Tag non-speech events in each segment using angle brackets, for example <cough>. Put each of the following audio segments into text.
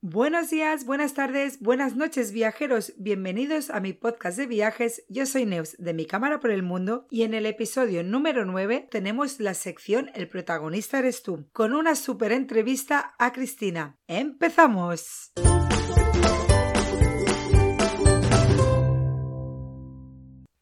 Buenos días, buenas tardes, buenas noches viajeros, bienvenidos a mi podcast de viajes. Yo soy Neus de Mi Cámara por el Mundo y en el episodio número 9 tenemos la sección El protagonista eres tú, con una super entrevista a Cristina. ¡Empezamos!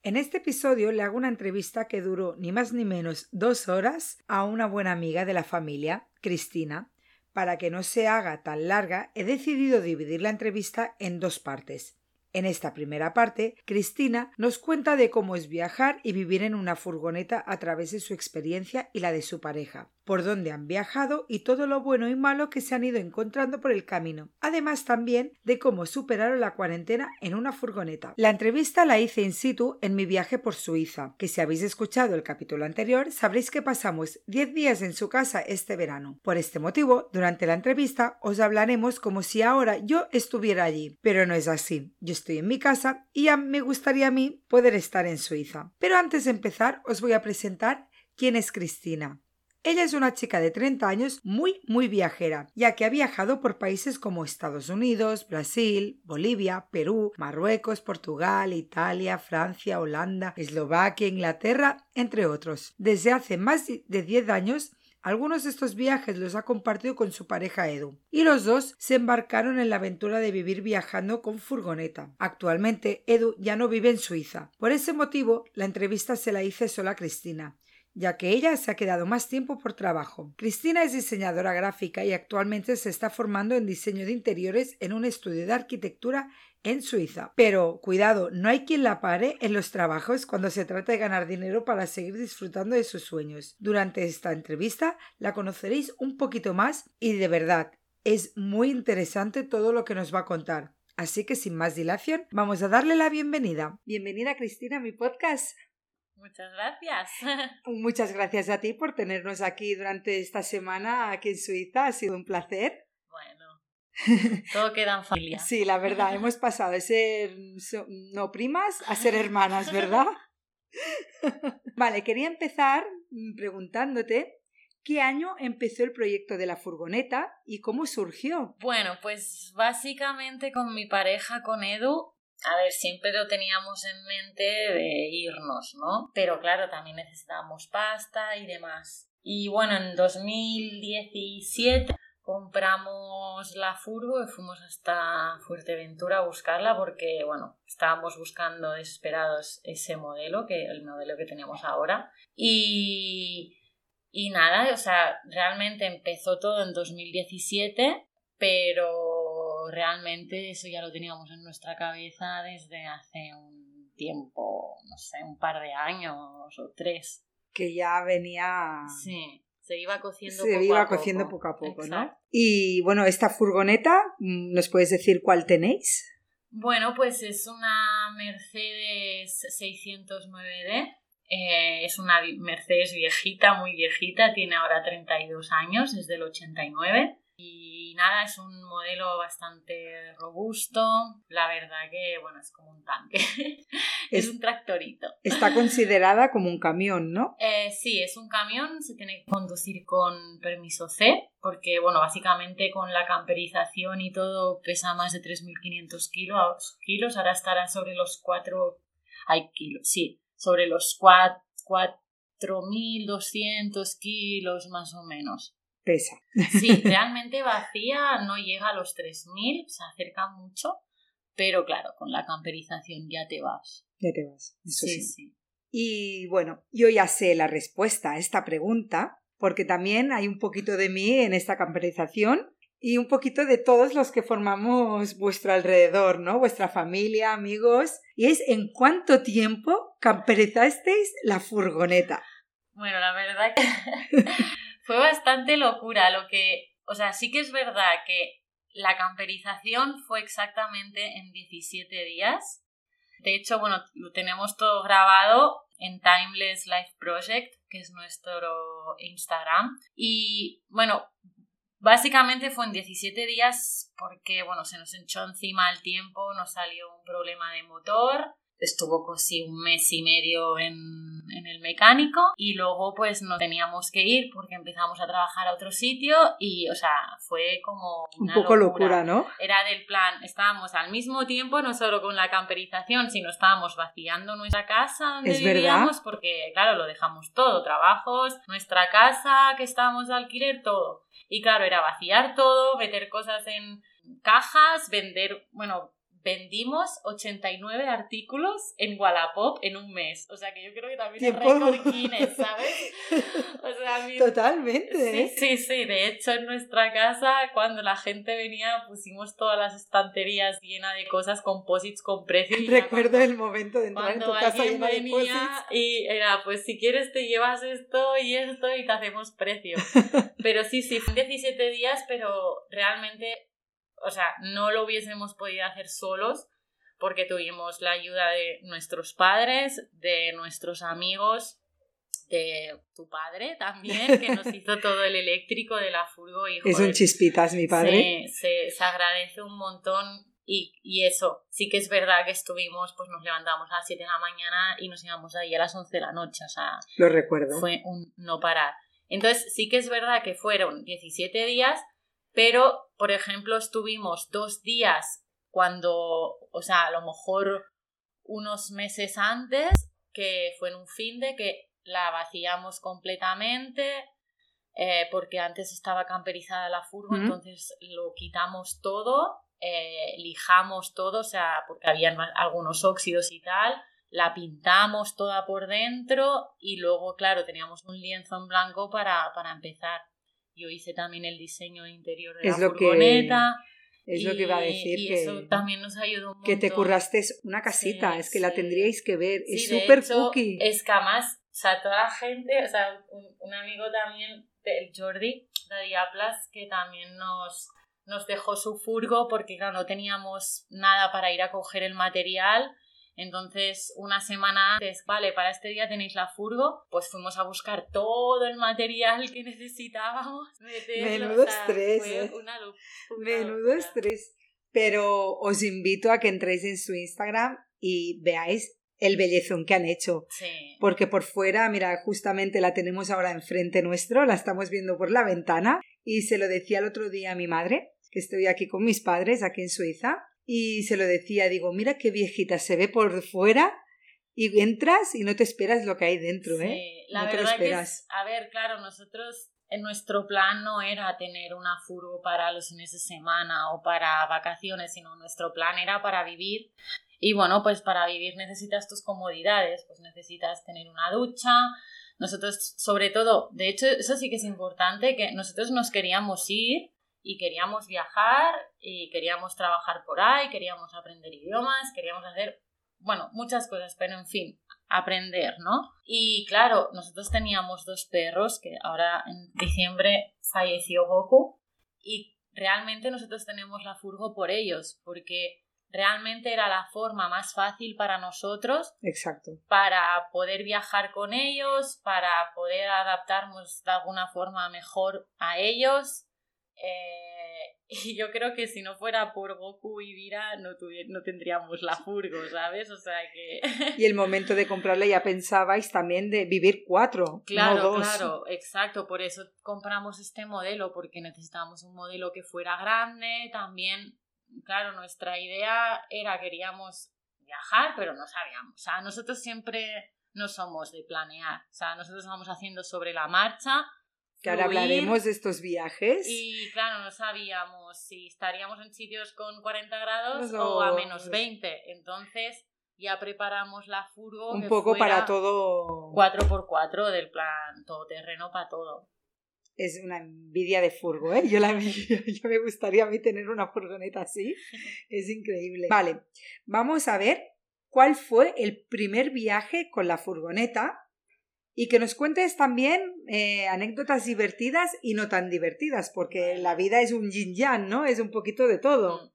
En este episodio le hago una entrevista que duró ni más ni menos dos horas a una buena amiga de la familia, Cristina, para que no se haga tan larga, he decidido dividir la entrevista en dos partes. En esta primera parte, Cristina nos cuenta de cómo es viajar y vivir en una furgoneta a través de su experiencia y la de su pareja, por dónde han viajado y todo lo bueno y malo que se han ido encontrando por el camino, además también de cómo superaron la cuarentena en una furgoneta. La entrevista la hice in situ en mi viaje por Suiza, que si habéis escuchado el capítulo anterior sabréis que pasamos 10 días en su casa este verano. Por este motivo, durante la entrevista os hablaremos como si ahora yo estuviera allí, pero no es así. Yo estoy en mi casa y ya me gustaría a mí poder estar en Suiza. Pero antes de empezar os voy a presentar quién es Cristina. Ella es una chica de 30 años muy, muy viajera, ya que ha viajado por países como Estados Unidos, Brasil, Bolivia, Perú, Marruecos, Portugal, Italia, Francia, Holanda, Eslovaquia, Inglaterra, entre otros. Desde hace más de 10 años algunos de estos viajes los ha compartido con su pareja Edu, y los dos se embarcaron en la aventura de vivir viajando con furgoneta. Actualmente Edu ya no vive en Suiza. Por ese motivo, la entrevista se la hice sola a Cristina, ya que ella se ha quedado más tiempo por trabajo. Cristina es diseñadora gráfica y actualmente se está formando en diseño de interiores en un estudio de arquitectura en Suiza. Pero cuidado, no hay quien la pare en los trabajos cuando se trata de ganar dinero para seguir disfrutando de sus sueños. Durante esta entrevista la conoceréis un poquito más y de verdad es muy interesante todo lo que nos va a contar. Así que sin más dilación, vamos a darle la bienvenida. Bienvenida Cristina a mi podcast. Muchas gracias. <laughs> Muchas gracias a ti por tenernos aquí durante esta semana aquí en Suiza. Ha sido un placer. <laughs> Todo queda en familia. Sí, la verdad, <laughs> hemos pasado de ser no primas a ser hermanas, ¿verdad? vale, quería empezar preguntándote ¿Qué año empezó el proyecto de la furgoneta y cómo surgió? Bueno, pues básicamente con mi pareja, con Edu, a ver, siempre lo teníamos en mente de irnos, ¿no? Pero claro, también necesitábamos pasta y demás. Y bueno, en 2017 compramos la furgo y fuimos hasta Fuerteventura a buscarla porque, bueno, estábamos buscando desesperados ese modelo, que el modelo que tenemos ahora. Y, y nada, o sea, realmente empezó todo en 2017, pero realmente eso ya lo teníamos en nuestra cabeza desde hace un tiempo, no sé, un par de años o tres. Que ya venía. Sí se iba cociendo se iba cociendo poco a poco, ¿no? Y bueno, esta furgoneta, ¿nos puedes decir cuál tenéis? Bueno, pues es una Mercedes 609D. Eh, es una Mercedes viejita, muy viejita, tiene ahora 32 años, es del 89. Y nada, es un modelo bastante robusto. La verdad que, bueno, es como un tanque. <laughs> es, un tractorito. Está considerada como un camión, ¿no? Eh, sí, es un camión. Se tiene que conducir con permiso C, porque, bueno, básicamente con la camperización y todo pesa más de 3.500 kilos, kilos. Ahora estará sobre los 4... Hay kilos, sí, sobre los 4.200 kilos más o menos pesa. Sí, <laughs> realmente vacía no llega a los 3.000, se acerca mucho, pero claro, con la camperización ya te vas. Ya te vas, eso sí, sí. Y bueno, yo ya sé la respuesta a esta pregunta, porque también hay un poquito de mí en esta camperización y un poquito de todos los que formamos vuestro alrededor, ¿no? Vuestra familia, amigos. Y es en cuánto tiempo camperizasteis la furgoneta. Bueno, la verdad que <laughs> fue bastante locura lo que, o sea, sí que es verdad que la camperización fue exactamente en 17 días. De hecho, bueno, lo tenemos todo grabado en Timeless Life Project, que es nuestro Instagram. Y bueno, básicamente fue en 17 días porque, bueno, se nos echó encima el tiempo, nos salió un problema de motor estuvo casi un mes y medio en, en, el mecánico y luego pues nos teníamos que ir porque empezamos a trabajar a otro sitio y o sea fue como un poco locura. ¿no? Era del plan, estábamos al mismo tiempo no solo con la camperización sino estábamos vaciando nuestra casa donde vivíamos porque claro lo dejamos todo, trabajos, nuestra casa que estábamos de alquiler, todo. Y claro, era vaciar todo, meter cosas en cajas, vender, bueno, vendimos 89 artículos en Wallapop en un mes. O sea que yo creo que también es récord <laughs> Guinness, ¿sabes? O sea, Totalmente. Sí, sí, sí. De hecho, en nuestra casa, cuando la gente venía, pusimos todas las estanterías llenas de cosas, composites con precios. Recuerdo el momento de entrar en tu casa llena de Y era, pues si quieres te llevas esto y esto y te hacemos precio. <laughs> pero sí, sí, fue 17 días, pero realmente o sea, no lo hubiésemos podido hacer solos porque tuvimos la ayuda de nuestros padres, de nuestros amigos, de tu padre también, que nos hizo <laughs> todo el eléctrico de la furgo. Y, es un chispitas, mi padre. Se, se, agradece un montón y, y, eso, sí que es verdad que estuvimos, pues nos levantamos a las 7 de la mañana y nos íbamos ahí a las 11 de la noche, o sea... Lo recuerdo. Fue un no parar. Entonces sí que es verdad que fueron 17 días, pero, por ejemplo, estuvimos dos días cuando, o sea, a lo mejor unos meses antes, que fue en un fin de que la vaciamos completamente, eh, porque antes estaba camperizada la furgo, entonces lo quitamos todo, eh, lijamos todo, o sea, porque habían algunos óxidos y tal, la pintamos toda por dentro y luego, claro, teníamos un lienzo en blanco para, para empezar. Yo hice también el diseño interior de la furgoneta. es lo que iba a decir. Y que, eso también nos ayudó mucho. Que te curraste una casita, es que la tendríais que ver. es súper cookie. Es que además, o sea, toda la gente, o sea, un, amigo también, el Jordi, de Diaplas, que también nos, nos dejó su furgo porque, claro, no teníamos nada para ir a coger el material entonces, una semana antes, vale, para este día tenéis la furgo, pues fuimos a buscar todo el material que necesitábamos. <laughs> Menudo estrés. ¿eh? Menudo estrés. Pero os invito a que entréis en su Instagram y veáis el bellezón que han hecho. Sí. Porque por fuera, mira, justamente la tenemos ahora enfrente nuestro, la estamos viendo por la ventana. Y se lo decía el otro día a mi madre, que estoy aquí con mis padres, aquí en Suiza, y se lo decía, digo, mira qué viejita se ve por fuera y entras y no te esperas lo que hay dentro, ¿eh? Sí, la verdad que a ver, claro, nosotros en nuestro plan no era tener una furgo para los fines de semana o para vacaciones, sino nuestro plan era para vivir. Y bueno, pues para vivir necesitas tus comodidades, pues necesitas tener una ducha. Nosotros, sobre todo, de hecho, eso sí que es importante, que nosotros nos queríamos ir y queríamos viajar y queríamos trabajar por ahí, queríamos aprender idiomas, queríamos hacer, bueno, muchas cosas, pero en fin, aprender, ¿no? Y claro, nosotros teníamos dos perros que ahora en diciembre falleció Goku y realmente nosotros tenemos la furgo por ellos, porque realmente era la forma más fácil para nosotros. Exacto. Para poder viajar con ellos, para poder adaptarnos de alguna forma mejor a ellos eh, <laughs> y yo creo que si no fuera por Goku y Vira no, no tendríamos la furgo, ¿sabes? O sea que... y el momento de comprarla ya pensabais también de vivir cuatro, claro, no dos. Claro, exacto, por eso compramos este modelo, porque necesitábamos un modelo que fuera grande, también, claro, nuestra idea era, queríamos viajar, pero no sabíamos, o sea, nosotros siempre no somos de planear, o sea, nosotros vamos haciendo sobre la marcha que ahora hablaremos de estos viajes. Y claro, no sabíamos si estaríamos en sitios con 40 grados o a menos 20. Entonces ya preparamos la furgo. Un poco para todo. 4x4 del plan, todo terreno para todo. Es una envidia de furgo, ¿eh? Yo, la, <laughs> yo me gustaría a mí tener una furgoneta así. <laughs> Es increíble. Vale, vamos a ver cuál fue el primer viaje con la furgoneta y que nos cuentes también eh, anécdotas divertidas y no tan divertidas, porque la vida es un yin yang, ¿no? Es un poquito de todo. Mm.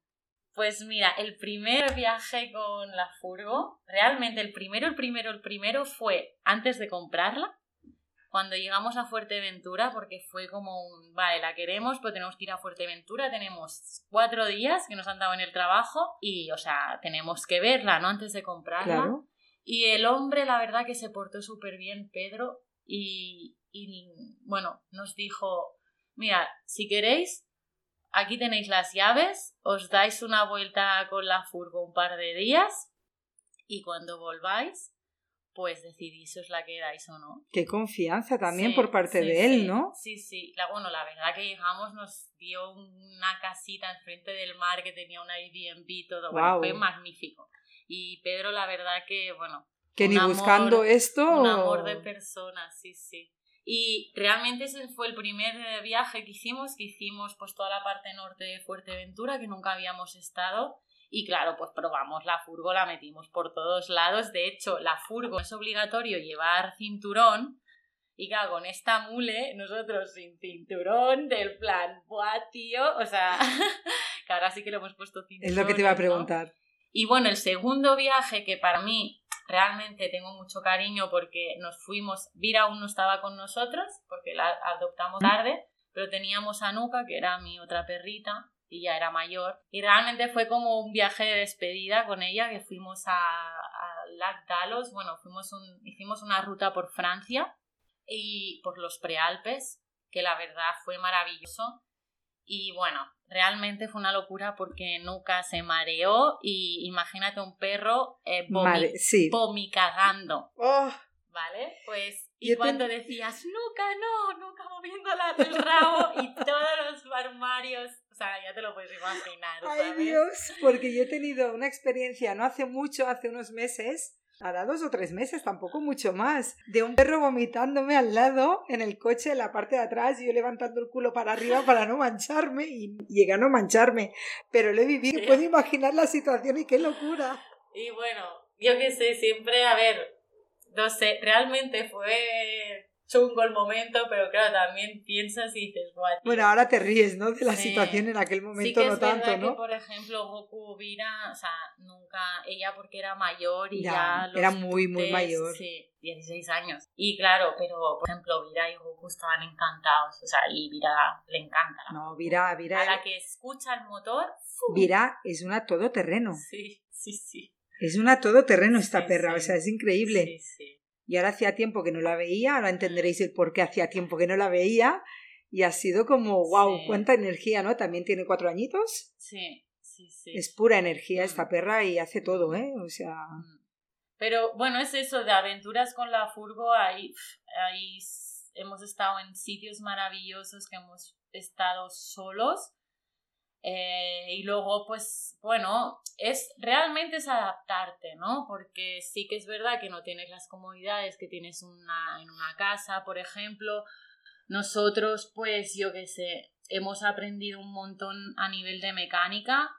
Pues mira, el primer viaje con la furgo, realmente el primero, el primero, el primero fue antes de comprarla. cuando llegamos a Fuerteventura, porque fue como un, vale, la queremos, pero tenemos que ir a Fuerteventura, tenemos cuatro días que nos han dado en el trabajo y, o sea, tenemos que verla, ¿no? Antes de comprarla. Y el hombre, la verdad que se portó súper bien, Pedro, y, y, bueno, nos dijo, mira, si queréis, aquí tenéis las llaves, os dais una vuelta con la furgo un par de días y cuando volváis pues decidís si os la quedáis o no. Qué confianza también por parte de él, ¿no? Sí, sí. La, bueno, la verdad que llegamos, nos dio una casita enfrente del mar que tenía un Airbnb, todo. Bueno, fue magnífico. Y Pedro, la verdad que, bueno. Que ni buscando esto. Un amor de persona, sí, sí. Y realmente ese fue el primer viaje que hicimos, que hicimos pues toda la parte norte de Fuerteventura, que nunca habíamos estado y claro, pues probamos la furgo, la metimos por todos lados. De hecho, la furgo es obligatorio llevar cinturón. Y claro, con esta mule, nosotros sin cinturón, del plan, ¡buah, tío! O sea, <laughs> que ahora sí que le hemos puesto cinturón. Es lo que te iba a preguntar. Y bueno, el segundo viaje que para mí realmente tengo mucho cariño porque nos fuimos, Vira aún no estaba con nosotros porque la adoptamos tarde, pero teníamos a Nuca, que era mi otra perrita, y ya era mayor. Y realmente fue como un viaje de despedida con ella, que fuimos a, a Lac Dalos, bueno, fuimos un, hicimos una ruta por Francia y por los prealpes, que la verdad fue maravilloso. Y bueno, realmente fue una locura porque nunca se mareó y imagínate un perro eh, vomicagando. Oh. ¿Vale? Pues y cuando decías, nunca, no, nunca moviéndola del rabo y todos los armarios, o sea, ya te lo puedes imaginar. Ay Dios, porque yo he tenido una experiencia no hace mucho, hace unos meses, hará dos o tres meses, tampoco mucho más, de un perro vomitándome al lado en el coche, en la parte de atrás, y yo levantando el culo para arriba <laughs> para no mancharme y llegué a no mancharme. Pero lo he vivido, puedo imaginar la situación y qué locura. Y bueno, yo qué sé, siempre, a ver, no sé, realmente fue chungo el momento, pero claro, también piensas y dices, Bueno, ahora te ríes, ¿no? De la situación en aquel momento, sí que no es tanto, ¿no? Que, por ejemplo, Goku Vira, o sea, nunca, ella porque era mayor y ya, era muy, muy mayor. Sí, 16 años. Y claro, pero por ejemplo, Vira y Goku estaban encantados, o sea, y Vira le encanta. No, Vira, Vira. A la que escucha el motor. Vira es una todoterreno. Sí, sí, sí. Es una todoterreno esta perra, o sea, es increíble. Sí, sí. Y ahora hacía tiempo que no la veía, ahora entenderéis el por qué hacía tiempo que no la veía. Y ha sido como, wow, cuánta energía, ¿no? También tiene cuatro añitos. Sí, sí, sí. Es pura energía esta mm. perra y hace todo, ¿eh? O sea. Mm. Pero bueno, es eso, de aventuras con la furgo, ahí, ahí hemos estado en sitios maravillosos que hemos estado solos eh, y luego, pues, bueno, es realmente es adaptarte, ¿no? Porque sí que es verdad que no tienes las comodidades que tienes una, en una casa, por ejemplo. Nosotros, pues, yo qué sé, hemos aprendido un montón a nivel de mecánica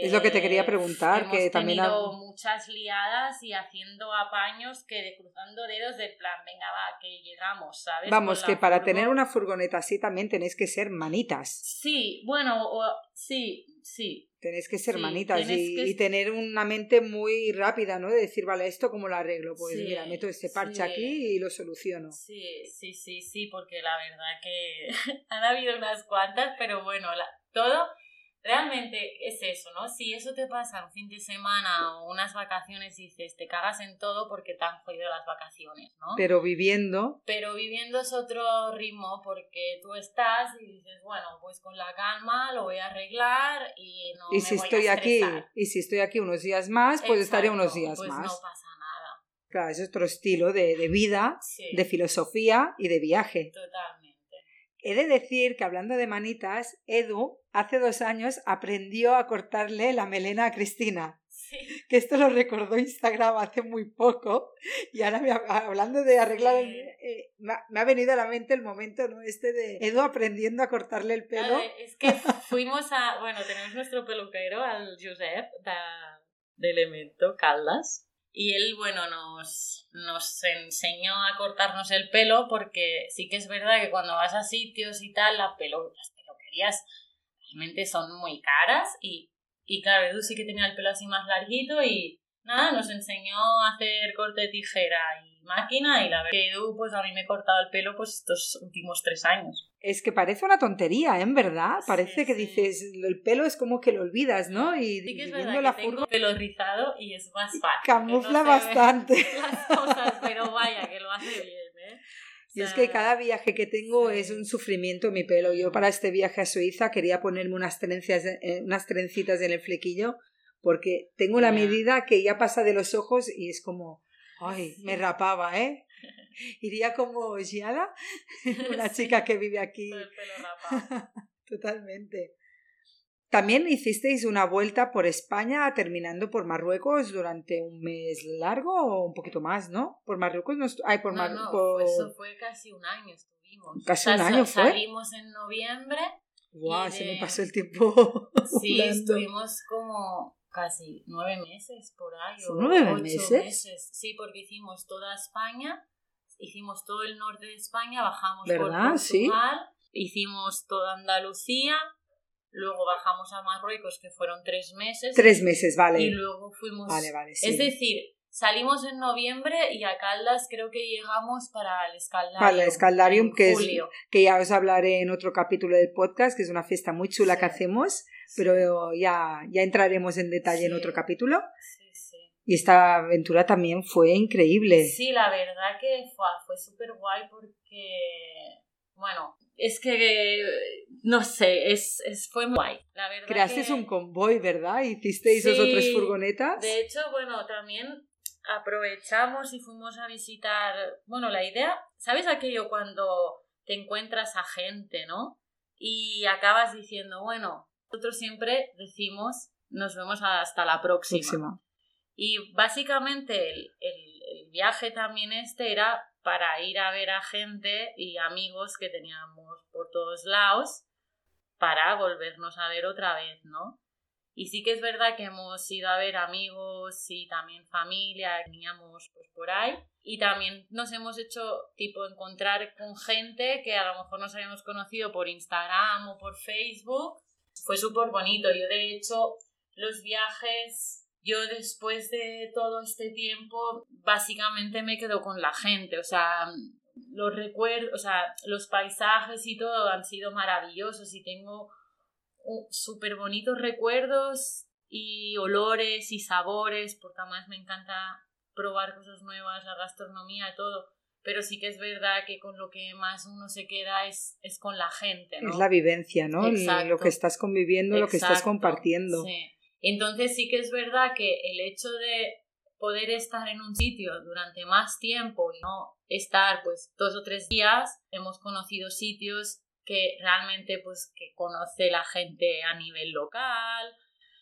es lo que te quería preguntar, hemos que también tenido muchas liadas y haciendo apaños que de cruzando dedos de plan, venga va, que llegamos, ¿sabes? Vamos, que para tener una furgoneta así también tenéis que ser manitas. Sí, bueno, sí, sí. Tenéis que ser manitas y, tener una mente muy rápida, ¿no? De decir, vale, ¿esto cómo lo arreglo? Pues mira, meto este parche aquí y lo soluciono. Sí, sí, sí, sí, porque la verdad que <laughs> han habido unas cuantas, pero bueno, todo realmente es eso, ¿no? Si eso te pasa un fin de semana o unas vacaciones y dices, te cagas en todo porque te han jodido las vacaciones, ¿no? Pero viviendo. Pero viviendo es otro ritmo porque tú estás y dices, bueno, pues con la calma lo voy a arreglar y no y si estoy aquí Y si estoy aquí unos días más, pues estaré unos días pues más. no pasa nada. Claro, es otro estilo de, de vida, de filosofía y de viaje. Totalmente. He de decir que hablando de manitas, Edu hace dos años aprendió a cortarle la melena a Cristina. Sí. Que esto lo recordó Instagram hace muy poco. Y ahora hablando de arreglar, eh, me, ha, venido a la mente el momento ¿no? este de Edu aprendiendo a cortarle el pelo. es que fuimos a, bueno, tenemos nuestro peluquero, al Josep de, de Elemento, Caldas. Y él, bueno, nos, nos enseñó a cortarnos el pelo porque sí que es verdad que cuando vas a sitios y tal, la pelo, las peluquerías realmente son muy caras y, y claro, Edu sí que tenía el pelo así más larguito y, nada, nos enseñó a hacer corte de tijera y máquina y la verdad que Edu, pues a mí me he cortado el pelo pues estos últimos tres años. Es que parece una tontería, ¿eh? ¿En verdad? Parece que dices, el pelo es como que lo olvidas, ¿no? Y sí que es verdad la que tengo pelo rizado y es más fácil. Camufla bastante. <laughs> Las cosas, pero vaya, que lo hace bien, ¿eh? Y es que cada viaje que tengo es un sufrimiento mi pelo. Yo para este viaje a Suiza quería ponerme unas, trencias, eh, unas trencitas en el flequillo porque tengo la medida que ya pasa de los ojos y es como, ay, <laughs> me rapaba, ¿eh? <laughs> Iría como Giada, <laughs> una chica que vive aquí. Totalmente. También hicisteis una vuelta por España terminando por Marruecos durante un mes largo o un poquito más, ¿no? Por Marruecos no, ay, por no, no, eso fue casi un año estuvimos. Casi un año fue. Salimos en noviembre. Guau, se me pasó el tiempo. Sí, estuvimos como casi nueve meses por ahí. O nueve meses? Sí, porque hicimos toda España, hicimos todo el norte de España, bajamos por Portugal, ¿Sí? hicimos toda Andalucía, luego bajamos a Marruecos, que fueron tres meses. Tres meses, vale. Y luego fuimos. Vale, vale, sí. Es decir, salimos en noviembre y a Caldas creo que llegamos para el Escaldarium. Para el Escaldarium, que, es, que ya os hablaré en otro capítulo del podcast, que es una fiesta muy chula que hacemos, pero ya, ya entraremos en detalle en otro capítulo. Sí, sí. Y esta aventura también fue increíble. Sí, la verdad que fue, fue súper guay porque, bueno, es que, no sé, es, es fue muy guay. La verdad Creasteis un convoy, ¿verdad? Hicisteis esos otras furgonetas. De hecho, bueno, también aprovechamos y fuimos a visitar, bueno, la idea, ¿sabes aquello cuando te encuentras a gente, ¿no? Y acabas diciendo, bueno, nosotros siempre decimos, nos vemos hasta la próxima. Y básicamente el, el, viaje también este era para ir a ver a gente y amigos que teníamos por todos lados para volvernos a ver otra vez, ¿no? Y sí que es verdad que hemos ido a ver amigos y también familia, teníamos pues por ahí. Y también nos hemos hecho tipo encontrar con gente que a lo mejor nos habíamos conocido por Instagram o por Facebook. Fue súper bonito. Yo de hecho los viajes, yo después de todo este tiempo básicamente me quedo con la gente. O sea, los recuerdos, o sea, los paisajes y todo han sido maravillosos y tengo súper bonitos recuerdos y olores y sabores, porque además me encanta probar cosas nuevas, la gastronomía, todo. Pero sí que es verdad que con lo que más uno se queda es, es con la gente, ¿no? Es la vivencia, ¿no? Lo que estás conviviendo, lo que estás compartiendo. Sí. Entonces sí que es verdad que el hecho de poder estar en un sitio durante más tiempo y no estar pues dos o tres días, hemos conocido sitios que realmente pues que conoce la gente a nivel local.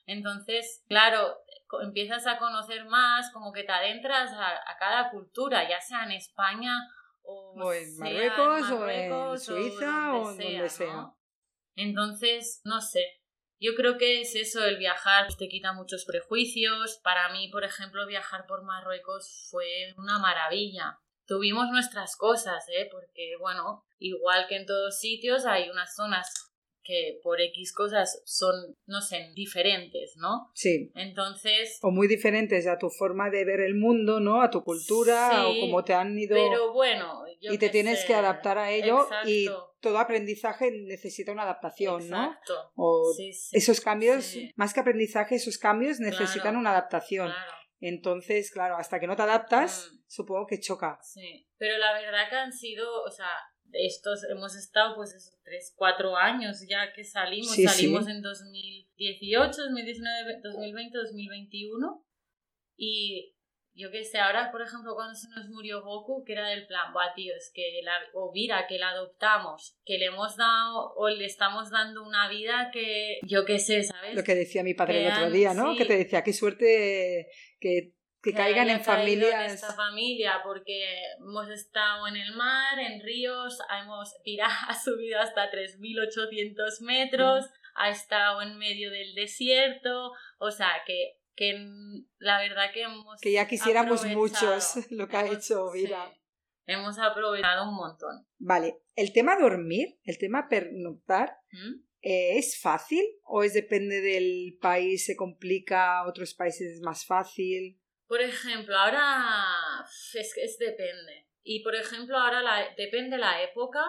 Entonces, claro, empiezas a conocer más, como que te adentras a, cada cultura, ya sea en España o, en, Marruecos, o en Suiza o, donde, sea, Entonces, no sé, yo creo que es eso, el viajar te quita muchos prejuicios. Para mí, por ejemplo, viajar por Marruecos fue una maravilla. Tuvimos nuestras cosas, ¿eh? Porque, bueno, igual que en todos sitios, hay unas zonas que por X cosas son, no sé, diferentes, ¿no? Sí. Entonces... O muy diferentes a tu forma de ver el mundo, ¿no? A tu cultura o cómo te han ido... Pero bueno, Y te tienes que adaptar a ello y todo aprendizaje necesita una adaptación, Exacto. ¿no? O esos cambios, más que aprendizaje, esos cambios necesitan una adaptación. Claro. Entonces, claro, hasta que no te adaptas, mm. supongo que choca. Sí, pero la verdad que han sido, o sea, estos hemos estado pues esos 3, 4 años ya que salimos, salimos en 2018, 2019, 2020, 2021 y yo qué sé, ahora por ejemplo cuando se nos murió Goku, que era del plan, buah tío, es que la, o Vira, que la adoptamos, que le hemos dado o le estamos dando una vida que yo qué sé, ¿sabes? Lo que decía mi padre el otro día, ¿no? Que te decía, qué suerte que que, caigan en familias. esta familia, porque hemos estado en el mar, en ríos, hemos <laughs> ha subido hasta 3.800 metros, ha estado en medio del desierto, o sea que, que la verdad que hemos. Que ya quisiéramos muchos lo que ha hecho Vida. hemos aprovechado un montón. Vale, el tema dormir, el tema pernoctar. ¿Mm? Eh, ¿Es fácil o es depende del país, se complica, otros países es más fácil? Por ejemplo, ahora es, es depende. Y por ejemplo, ahora la, depende la época.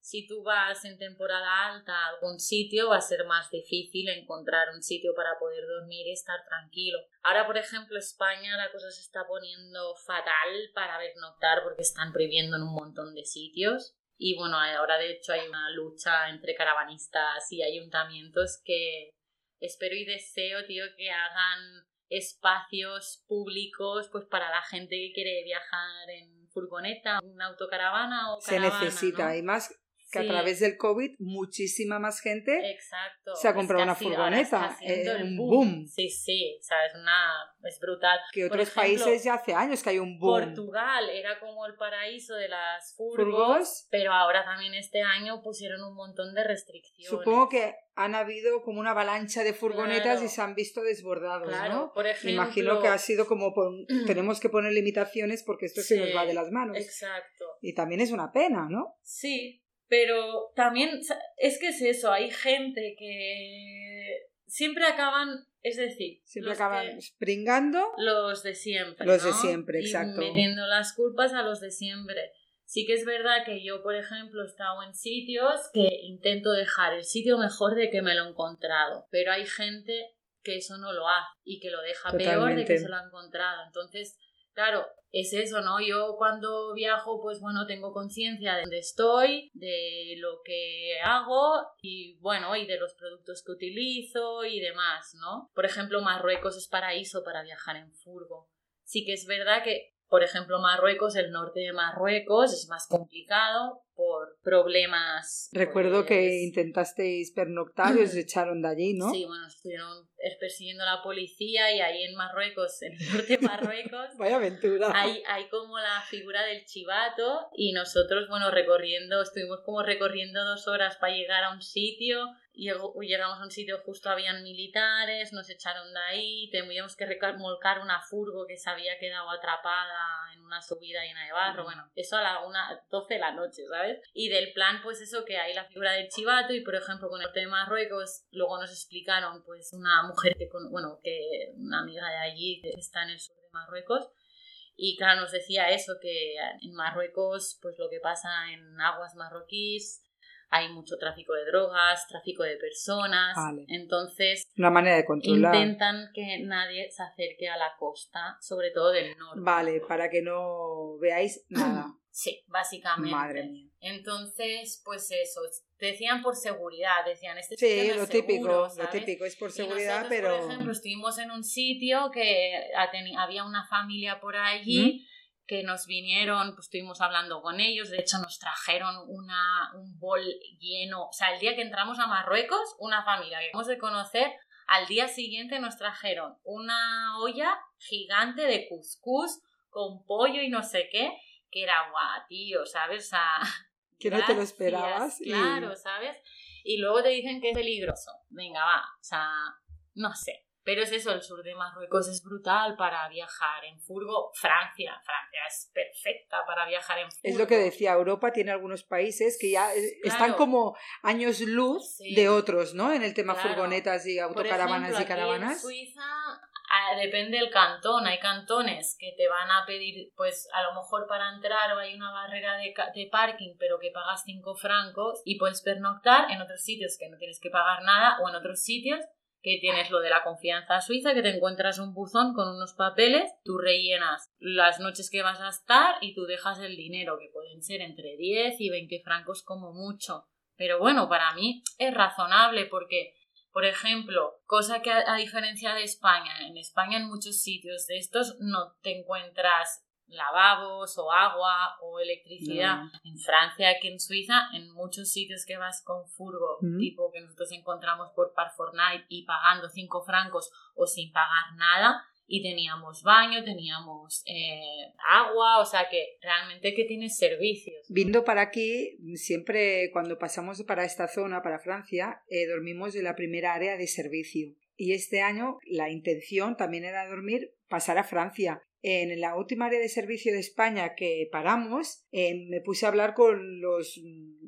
Si tú vas en temporada alta a algún sitio, va a ser más difícil encontrar un sitio para poder dormir y estar tranquilo. Ahora, por ejemplo, España la cosa se está poniendo fatal para noctar porque están prohibiendo en un montón de sitios. Y bueno, ahora de hecho hay una lucha entre caravanistas y ayuntamientos que espero y deseo, tío, que hagan espacios públicos pues para la gente que quiere viajar en furgoneta, una autocaravana o caravana, Se necesita, y más que a través del COVID muchísima más gente Exacto. se ha comprado una furgoneta. Eh, un boom. Sí, sí, o sea, es, una, es brutal. Que otros países ya hace años que hay un boom. Portugal era como el paraíso de las furgos, pero ahora también este año pusieron un montón de restricciones. Supongo que han habido como una avalancha de furgonetas y se han visto desbordados, claro, ¿no? Por ejemplo, Imagino que ha sido como <clears throat> tenemos que poner limitaciones porque esto se nos va de las manos. Exacto. Y también es una pena, ¿no? Sí, pero también es que es eso, hay gente que siempre acaban, es decir, siempre acaban springando los de siempre. Los de siempre, exacto. Y metiendo las culpas a los de siempre. Sí que es verdad que yo, por ejemplo, he estado en sitios que intento dejar el sitio mejor de que me lo he encontrado, pero hay gente que eso no lo hace y que lo deja peor de que se lo ha encontrado. Entonces, claro, es eso, ¿no? Yo cuando viajo, pues bueno, tengo conciencia de dónde estoy, de lo que hago y bueno, y de los productos que utilizo y demás, ¿no? Por ejemplo, Marruecos es paraíso para viajar en furgo. Sí que es verdad que por ejemplo, Marruecos, el norte de Marruecos es más complicado por problemas. Recuerdo que pues, intentasteis pernoctar y os <laughs> echaron de allí, ¿no? Sí, bueno, estuvieron persiguiendo a la policía y ahí en Marruecos, en el norte de Marruecos. <laughs> Vaya aventura. Hay, hay como la figura del chivato y nosotros, bueno, recorriendo, estuvimos como recorriendo dos horas para llegar a un sitio llegamos a un sitio justo habían militares, nos echaron de ahí, teníamos que remolcar una furgo que se había quedado atrapada en una subida llena de barro, bueno, eso a las una, 12 de la noche, ¿sabes? Y del plan, pues eso que hay la figura del chivato y por ejemplo con el norte de Marruecos, luego nos explicaron pues una mujer que, bueno, que una amiga de allí que está en el sur de Marruecos, y claro, nos decía eso, que en Marruecos, pues lo que pasa en aguas marroquíes, hay mucho tráfico de drogas, tráfico de personas. Entonces, una manera de controlar. Intentan que nadie se acerque a la costa, sobre todo del norte. Vale, para que no veáis <clears throat> nada. Sí, básicamente. Madre mía. Entonces, pues eso, decían por seguridad, decían este Sí, lo típico, lo típico es por seguridad, pero. Por ejemplo, estuvimos en un sitio que había una familia por allí que nos vinieron, pues estuvimos hablando con ellos, de hecho nos trajeron una, un bol lleno, o sea, el día que entramos a Marruecos, una familia que hemos de conocer, al día siguiente nos trajeron una olla gigante de cuscús con pollo y no sé qué, que era guau, tío, ¿sabes? O <laughs> que no te lo esperabas. Claro, ¿sabes? Y luego te dicen que es peligroso. Venga, va, o sea, no sé. Pero es eso, el sur de Marruecos es brutal para viajar en furgo. Francia, Francia es perfecta para viajar en furgo. Es lo que decía, Europa tiene algunos países que ya eh, están como años luz de otros, ¿no? En el tema furgonetas y autocaravanas y caravanas. en Suiza ah, depende del cantón. Hay cantones que te van a pedir, pues a lo mejor para entrar hay una barrera de, de parking, pero que pagas 5 francos y puedes pernoctar en otros sitios que no tienes que pagar nada o en otros sitios que tienes lo de la confianza suiza, que te encuentras un buzón con unos papeles, tú rellenas las noches que vas a estar y tú dejas el dinero, que pueden ser entre 10 y 20 francos como mucho. Pero bueno, para mí es razonable porque, por ejemplo, cosa que a, a diferencia de España, en España en muchos sitios de estos no te encuentras lavabos o agua o electricidad. En Francia, aquí en Suiza, en muchos sitios que vas con furgo, mm. tipo que nosotros encontramos por Parfortnite y pagando 5 francos o sin pagar nada, y teníamos baño, teníamos eh, agua, o sea que realmente que tienes servicios. Viendo para aquí, siempre cuando pasamos para esta zona, para Francia, eh, dormimos en la primera área de servicio. Y este año la intención también era dormir, pasar a Francia en la última área de servicio de España que paramos, eh, me puse a hablar con los,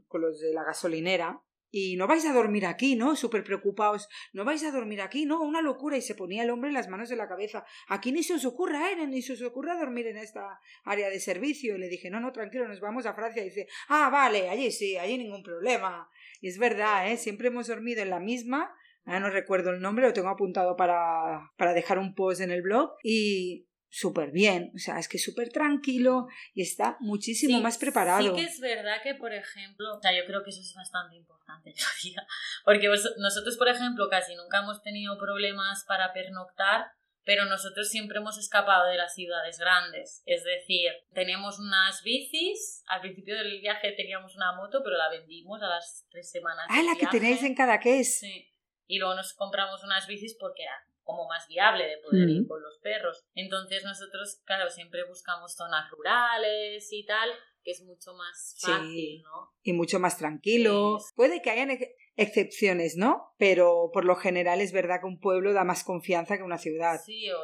con los de la gasolinera y no vais a dormir aquí, ¿no? Súper preocupados, no vais a dormir aquí, ¿no? Una locura. Y se ponía el hombre las manos en la cabeza. Aquí ni se os ocurra, ¿eh? Ni se os ocurra dormir en esta área de servicio. Y le dije, no, no, tranquilo, nos vamos a Francia. Y dice, ah, vale, allí sí, allí ningún problema. Y es verdad, ¿eh? Siempre hemos dormido en la misma. Ahora no recuerdo el nombre, lo tengo apuntado para, para dejar un post en el blog. Y súper bien, o sea, es que súper tranquilo y está muchísimo más preparado. Sí que es verdad que, por ejemplo, o sea, yo creo que eso es bastante importante, <laughs> porque nosotros, por ejemplo, casi nunca hemos tenido problemas para pernoctar, pero nosotros siempre hemos escapado de las ciudades grandes. Es decir, tenemos unas bicis, al principio del viaje teníamos una moto, pero la vendimos a las tres semanas. Ah, la que tenéis en Cadaqués. Sí. Y luego nos compramos unas bicis porque era como más viable de poder ir con los perros. Entonces nosotros, claro, siempre buscamos zonas rurales y tal, que es mucho más fácil, ¿no? Y mucho más tranquilo. Puede que hayan excepciones, ¿no? Pero por lo general es verdad que un pueblo da más confianza que una ciudad. Sí, o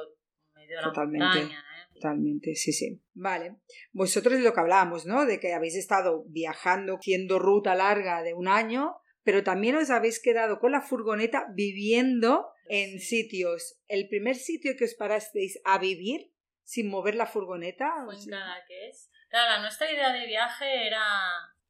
medio de Totalmente. ¿eh? Totalmente, sí, sí. Vale. Vosotros de lo que hablábamos, ¿no? De que habéis estado viajando, haciendo ruta larga de un año, pero también os habéis quedado con la furgoneta viviendo en sitios. ¿El primer sitio que os parasteis a vivir sin mover la furgoneta? Fue en es. Claro, nuestra idea de viaje era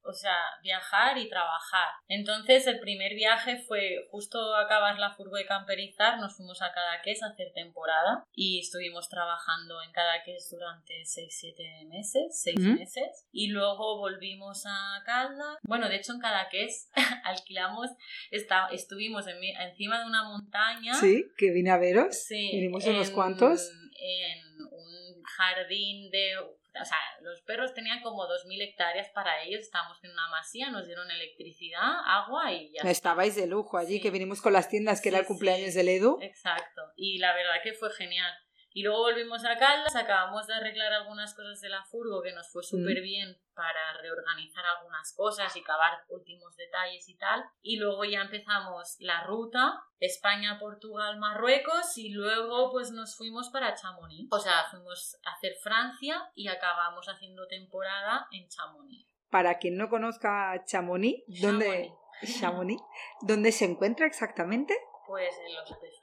o sea, viajar y trabajar. Entonces el primer viaje fue justo acabar la furgo de camperizar, nos fuimos a Cadaqués a hacer temporada y estuvimos trabajando en Cadaqués durante 6-7 meses, 6 meses y luego volvimos a Calda. Bueno, de hecho en Cadaqués <laughs> alquilamos, está, estuvimos encima de una montaña. Sí, que vine a veros. Sí. Vinimos unos cuantos. En un jardín de o sea, los perros tenían como 2.000 hectáreas para ellos, estábamos en una masía, nos dieron electricidad, agua y ya. Estabais de lujo allí, que vinimos con las tiendas, que era el cumpleaños del Edu. Exacto, y la verdad que fue genial. Y luego volvimos a Caldas, acabamos de arreglar algunas cosas de la furgo que nos fue súper mm. bien para reorganizar algunas cosas y acabar últimos detalles y tal. Y luego ya empezamos la ruta España, Portugal, Marruecos y luego pues nos fuimos para Chamonix. O sea, fuimos a hacer Francia y acabamos haciendo temporada en Chamonix. Para quien no conozca Chamonix, ¿dónde, Chamonix, ¿dónde se encuentra exactamente? Pues en los Alpes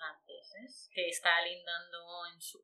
que está lindando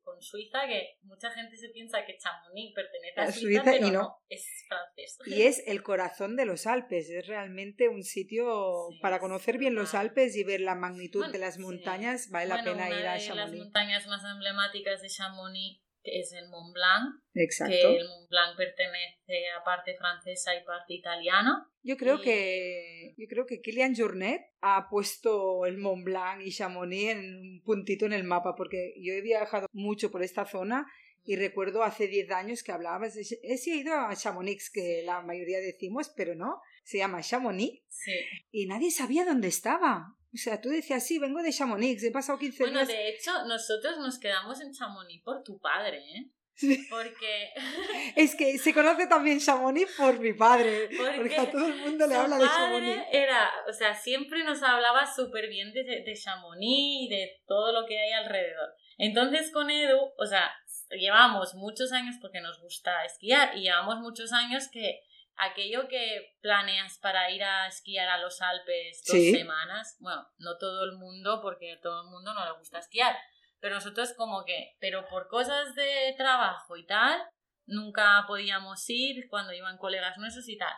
con Suiza, que mucha gente se piensa que Chamonix pertenece a Suiza, pero y no. es francés. Y es el corazón de los Alpes, es realmente un sitio para conocer bien los Alpes y ver la magnitud de las montañas, vale la pena ir a Chamonix. las montañas más emblemáticas de Chamonix que es el Mont Blanc, Exacto. que el Mont Blanc pertenece a parte francesa y parte italiana. Yo creo que yo creo que Kilian Journet ha puesto el Mont Blanc y Chamonix en un puntito en el mapa porque yo he viajado mucho por esta zona y recuerdo hace 10 años que hablabas de... He ido a Chamonix, que la mayoría decimos, pero no, se llama Chamonix. Sí. Y nadie sabía dónde estaba. O sea, tú decías, sí, vengo de Chamonix, he pasado 15 días. Bueno, de hecho, nosotros nos quedamos en Chamonix por tu padre, ¿eh? Sí. Porque. <laughs> Es que se conoce también Chamonix por mi padre. Porque, a todo el mundo le habla de Chamonix. Era, o sea, siempre nos hablaba súper bien de, de Chamonix y de todo lo que hay alrededor. Entonces con Edu, o sea, llevamos muchos años porque nos gusta esquiar y llevamos muchos años que aquello que planeas para ir a esquiar a los Alpes dos semanas, bueno, no todo el mundo, porque a todo el mundo no le gusta esquiar, pero nosotros como que, pero por cosas de trabajo y tal, nunca podíamos ir cuando iban colegas nuestros y tal.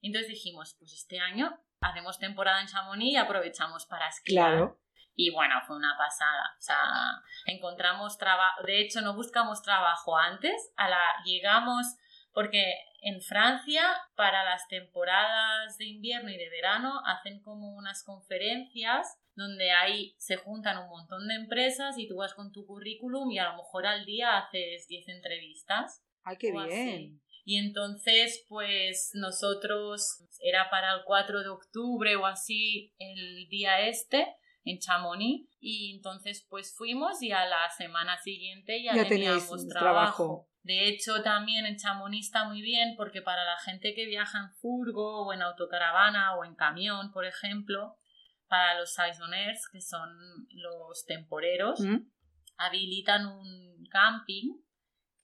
Entonces dijimos, pues este año hacemos temporada en Chamonix y aprovechamos para esquiar. Y bueno, fue una pasada. O sea, encontramos trabajo. De hecho, no buscamos trabajo antes. A la llegamos porque en Francia, para las temporadas de invierno y de verano, hacen como unas conferencias donde ahí se juntan un montón de empresas y tú vas con tu currículum y a lo mejor al día haces 10 entrevistas. ¡Ay, qué bien! Y entonces, pues nosotros, era para el 4 de octubre o así el día este, en Chamonix, y entonces pues fuimos y a la semana siguiente ya, teníamos trabajo. De hecho, también en Chamonix está muy bien porque para la gente que viaja en furgo o en autocaravana o en camión, por ejemplo, para los saisoners, que son los temporeros, mm. habilitan un camping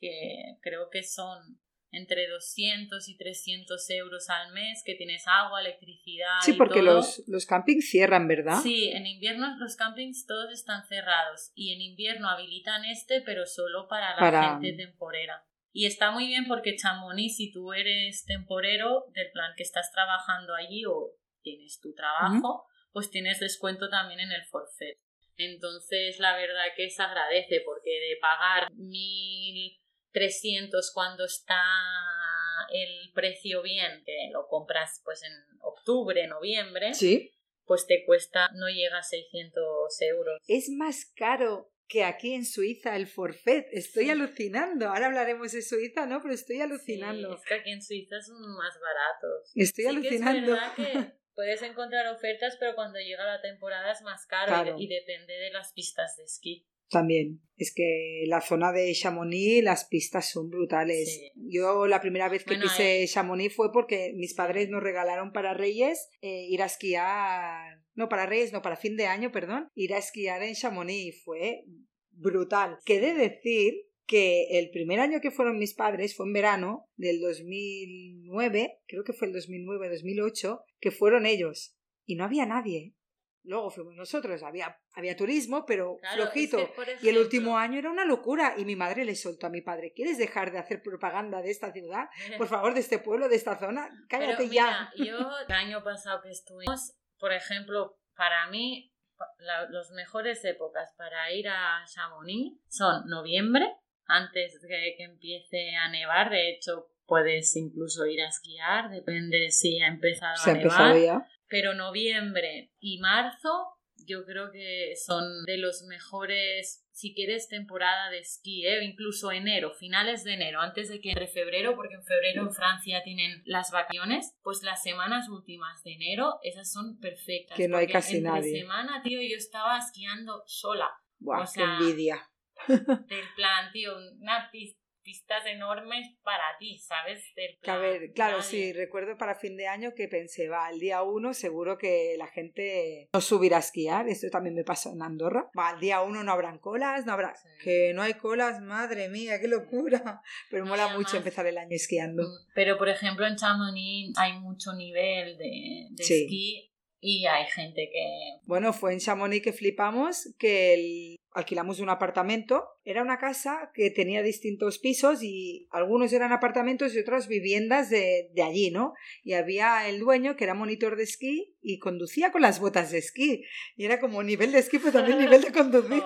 que creo que son entre 200 y 300 euros al mes, que tienes agua, electricidad. Sí, porque Los, los campings cierran, ¿verdad? Sí, en invierno los campings todos están cerrados y en invierno habilitan este, pero solo para la gente temporera. Y está muy bien porque Chamonix, si tú eres temporero del plan que estás trabajando allí o tienes tu trabajo, pues tienes descuento también en el forfait. Entonces, la verdad que se agradece porque de pagar 1.300 cuando está el precio bien, que lo compras pues en octubre, noviembre, ¿Sí? pues te cuesta, no llega a 600 euros. Es más caro que aquí en Suiza el forfait. Estoy alucinando. Ahora hablaremos de Suiza, ¿no? Pero estoy alucinando. es que aquí en Suiza son más baratos. Estoy alucinando. que <laughs> puedes encontrar ofertas, pero cuando llega la temporada es más caro y, depende de las pistas de esquí. También, es que la zona de Chamonix, las pistas son brutales. Yo la primera vez que pisé Chamonix fue porque mis padres nos regalaron para Reyes eh, ir a esquiar, no para Reyes, no para fin de año, perdón, ir a esquiar en Chamonix. Fue brutal. Qué de decir que el primer año que fueron mis padres fue en verano del 2009, creo que fue el 2009-2008, que fueron ellos. Y no había nadie. Luego fuimos nosotros, había, había turismo, pero flojito. y el último año era una locura. Y mi madre le soltó a mi padre, ¿quieres dejar de hacer propaganda de esta ciudad? <laughs> Por favor, de este pueblo, de esta zona. Cállate ya. yo el año pasado que estuvimos, por ejemplo, para mí, las mejores épocas para ir a Chamonix son noviembre, antes de que empiece a nevar. De hecho, puedes incluso ir a esquiar, depende si ha empezado a nevar. Pero noviembre y marzo yo creo que son de los mejores, si quieres, temporada de esquí, ¿eh? incluso enero, finales de enero, antes de que entre febrero, porque en febrero en Francia tienen las vacaciones, pues las semanas últimas de enero, esas son perfectas. Que no hay casi entre nadie. semana, tío, yo estaba esquiando sola. Buah, qué envidia del plan, tío, unas pistas enormes para ti, ¿sabes? ver, claro, sí, recuerdo para fin de año que pensé, va, el día uno seguro que la gente no subirá a esquiar, esto también me pasó en Andorra, va, el día uno no habrán colas, no habrá, que no hay colas, madre mía, qué locura, <laughs> pero mola mucho empezar el año esquiando. Mm, pero, por ejemplo, en Chamonix hay mucho nivel de, esquí y hay gente que... Bueno, fue en Chamonix que flipamos que el alquilamos un apartamento. Era una casa que tenía distintos pisos y algunos eran apartamentos y otras viviendas de, de, allí, ¿no? Y había el dueño que era monitor de esquí y conducía con las botas de esquí. Y era como nivel de esquí, pero también <laughs> nivel de conducir.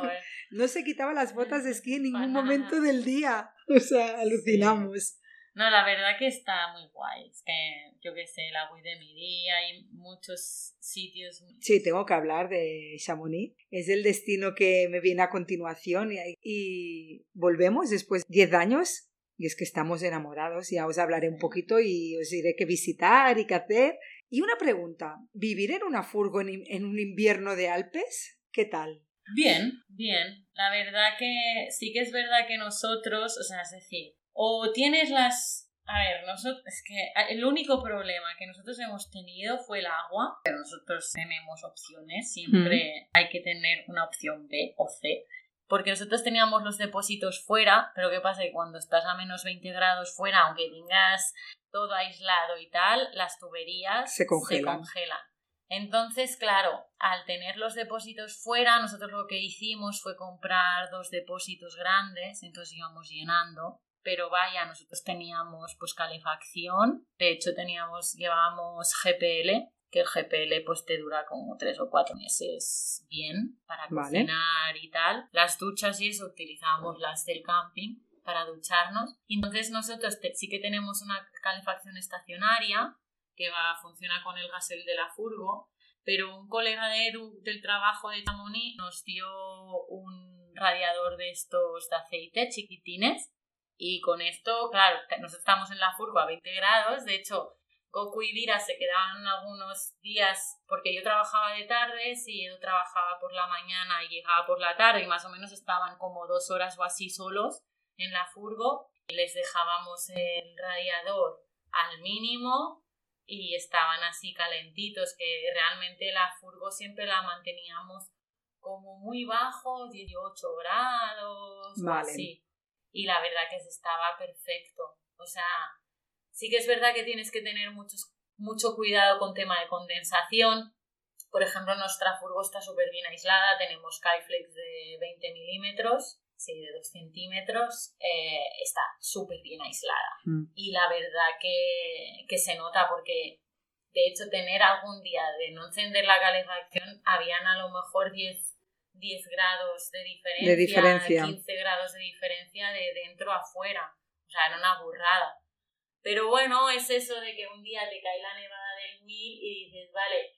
No se quitaba las botas de esquí en ningún momento del día. <laughs> O sea, alucinamos. No, la verdad que está muy guay. Es que, yo qué sé, la Wii de Midi, hay muchos sitios. Sí, tengo que hablar de Chamonix. Es el destino que me viene a continuación y, volvemos después de 10 años. Y es que estamos enamorados. Ya os hablaré un poquito y os diré qué visitar y qué hacer. Y una pregunta: ¿vivir en una furgo en un invierno de Alpes? ¿Qué tal? Bien, bien. La verdad que sí que es verdad que nosotros, o sea, es decir, o tienes las... A ver, nosotros, es que el único problema que nosotros hemos tenido fue el agua, pero nosotros tenemos opciones, siempre hay que tener una opción B o C, porque nosotros teníamos los depósitos fuera, pero ¿qué pasa? Que cuando estás a menos 20 grados fuera, aunque tengas todo aislado y tal, las tuberías se congelan. Se congelan. Entonces, claro, al tener los depósitos fuera, nosotros lo que hicimos fue comprar dos depósitos grandes, entonces íbamos llenando pero vaya, nosotros teníamos pues calefacción, de hecho teníamos, llevábamos GPL, que el GPL pues te dura como tres o cuatro meses bien para cocinar y tal. Las duchas y eso utilizábamos las del camping para ducharnos. Entonces nosotros sí que tenemos una calefacción estacionaria que va funciona con el gasel de la furgo, pero un colega de Edu del trabajo de Chamonix nos dio un radiador de estos de aceite chiquitines y con esto, claro, nosotros estamos en la furgo a 20 grados, de hecho, Goku y Vira se quedaban algunos días porque yo trabajaba de tardes y Edu trabajaba por la mañana y llegaba por la tarde y más o menos estaban como dos horas o así solos en la furgo. Y les dejábamos el radiador al mínimo y estaban así calentitos que realmente la furgo siempre la manteníamos como muy bajo, 18 grados o así y la verdad que se estaba perfecto. O sea, Sí que es verdad que tienes que tener muchos, mucho cuidado con tema de condensación. Por ejemplo, nuestra furgo está súper bien aislada, tenemos Skyflex de 20 milímetros, sí, de 2 centímetros, eh, está súper bien aislada. Mm. Y la verdad que, que se nota porque de hecho, tener algún día de no encender la calefacción, habían a lo mejor 10, 10 grados de diferencia, De diferencia. 15 grados de diferencia de dentro a afuera. O sea, era una burrada. Pero bueno, es eso de que un día te cae la nevada del mil y dices, vale,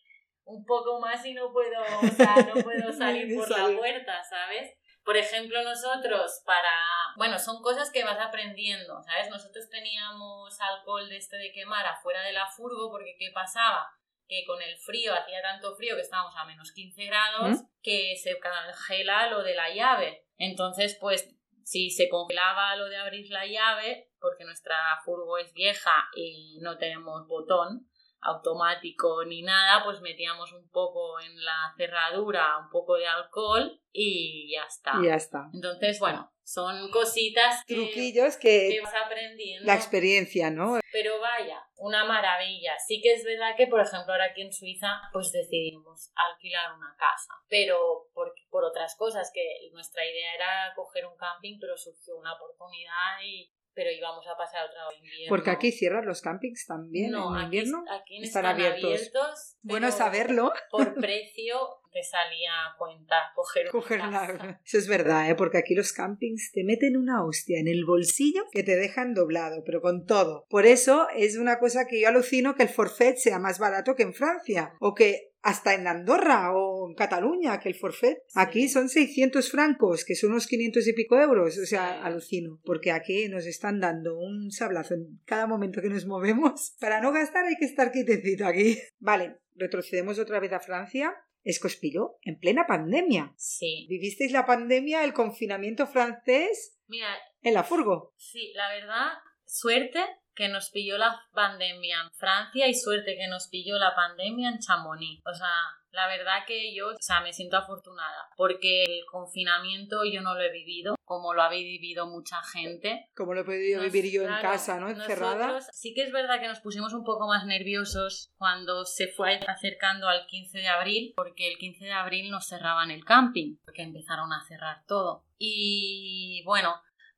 un poco más y no puedo, o sea, no <laughs> puedo salir por la puerta, ¿sabes? Por ejemplo, nosotros para... Bueno, son cosas que vas aprendiendo, ¿sabes? Nosotros teníamos alcohol de este de quemar afuera de la furgo porque ¿qué pasaba? Que con el frío, hacía tanto frío que estábamos a menos 15 grados, ¿Mm? que se congela lo de la llave. Entonces, pues, si se congelaba lo de abrir la llave, porque nuestra furgo es vieja y no tenemos botón, automático ni nada, pues metíamos un poco en la cerradura, un poco de alcohol y ya está. Y ya está. Entonces, bueno, son cositas que, Truquillos que que vas aprendiendo. la experiencia, ¿no? Pero vaya, una maravilla. Sí que es verdad que, por ejemplo, ahora aquí en Suiza, pues decidimos alquilar una casa. Pero por, por otras cosas, que nuestra idea era coger un camping, pero surgió una oportunidad y... Pero íbamos a pasar otro invierno. Porque aquí cierran los campings también no, en aquí, invierno. aquí están están, abiertos. abiertos. Bueno saberlo. Por precio te salía a cuenta coger, una Coger casa. <laughs> Eso es verdad, ¿eh? porque aquí los campings te meten una hostia en el bolsillo que te dejan doblado, pero con todo. Por eso es una cosa que yo alucino que el forfait sea más barato que en Francia, o que hasta en Andorra o en Cataluña, que el forfait. Aquí son 600 francos, que son unos 500 y pico euros. O sea, alucino, porque aquí nos están dando un sablazo en cada momento que nos movemos. Para no gastar hay que estar quietecito aquí. Vale, retrocedemos otra vez a Francia. Es que os pilló en plena pandemia. Sí. ¿Vivisteis la pandemia, el confinamiento francés Mira, en la furgo? Sí, la verdad, suerte que nos pilló la pandemia en Francia y suerte que nos pilló la pandemia en Chamonix. O sea, la verdad que yo, o sea, me siento afortunada porque el confinamiento yo no lo he vivido como lo ha vivido mucha gente. Como lo he podido Nos- vivir yo en casa, ¿no? Encerrada. nosotros sí que es verdad que nos pusimos un poco más nerviosos cuando se fue acercando al 15 de abril, porque el 15 de abril nos cerraban el camping, porque empezaron a cerrar todo. Y bueno,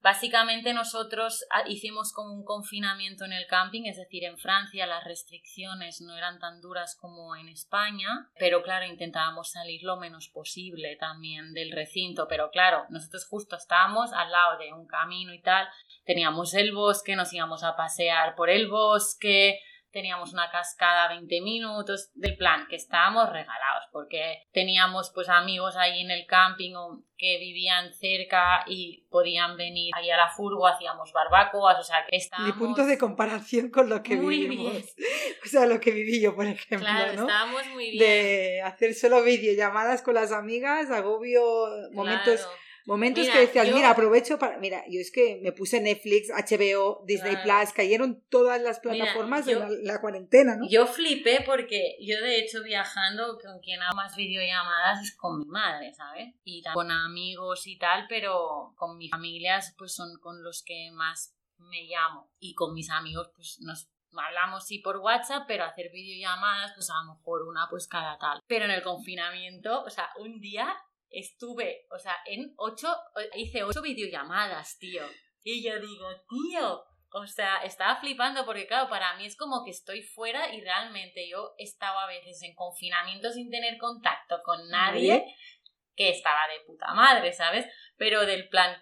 básicamente nosotros ah, hicimos como un confinamiento en el camping, es decir, en Francia las restricciones no eran tan duras como en España, pero claro, intentábamos salir lo menos posible también del recinto, pero claro, nosotros justo estábamos al lado de un camino y tal, teníamos el bosque, nos íbamos a pasear por el bosque, teníamos una cascada a 20 minutos del plan, que estábamos regalados, porque teníamos pues amigos ahí en el camping que vivían cerca y podían venir ahí a la furgo, hacíamos barbacoas, o sea que estábamos... punto de comparación con lo que Muy vivimos. bien. <laughs> O sea, lo que viví yo, por ejemplo, Claro, ¿no? estábamos muy bien. De hacer solo videollamadas con las amigas, agobio, momentos, Claro. Momentos Mira, que decías, yo- mira, aprovecho para. Mira, yo es que me puse Netflix, HBO, Disney Claro. Plus, cayeron todas las Mira, plataformas yo- en la, la cuarentena, ¿no? Yo flipé porque yo de hecho viajando con quien hago más videollamadas es con mi madre, ¿sabes? Y con amigos y tal, pero con mis familias pues son con los que más me llamo. Y con mis amigos pues nos hablamos sí por WhatsApp, pero hacer videollamadas pues a lo mejor una pues cada tal. Pero en el confinamiento, o sea, un día estuve, o sea, en ocho, hice ocho videollamadas, tío. Y yo digo, tío, o sea, estaba flipando porque, claro, para mí es como que estoy fuera y realmente yo estaba a veces en confinamiento sin tener contacto con nadie, Nadie. que estaba de puta madre, ¿sabes? Pero del plan,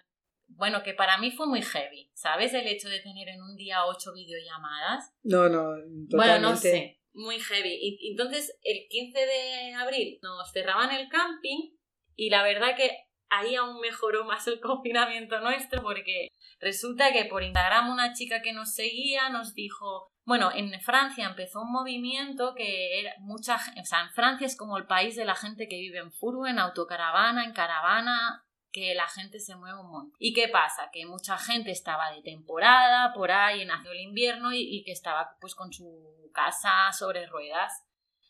bueno, que para mí fue muy heavy, ¿sabes? El hecho de tener en un día ocho videollamadas. No, no, totalmente. Bueno, no sé, muy heavy. Y, entonces, el 15 de abril nos cerraban el camping y la verdad que ahí aún mejoró más el <laughs> confinamiento nuestro porque resulta que por Instagram una chica que nos seguía nos dijo, bueno, en Francia empezó un movimiento que era mucha, o sea, en Francia es como el país de la gente que vive en furgo, en autocaravana, en caravana, que la gente se mueve un montón. ¿Y qué pasa? Que mucha gente estaba de temporada por ahí en hacia el invierno y, y que estaba pues con su casa sobre ruedas.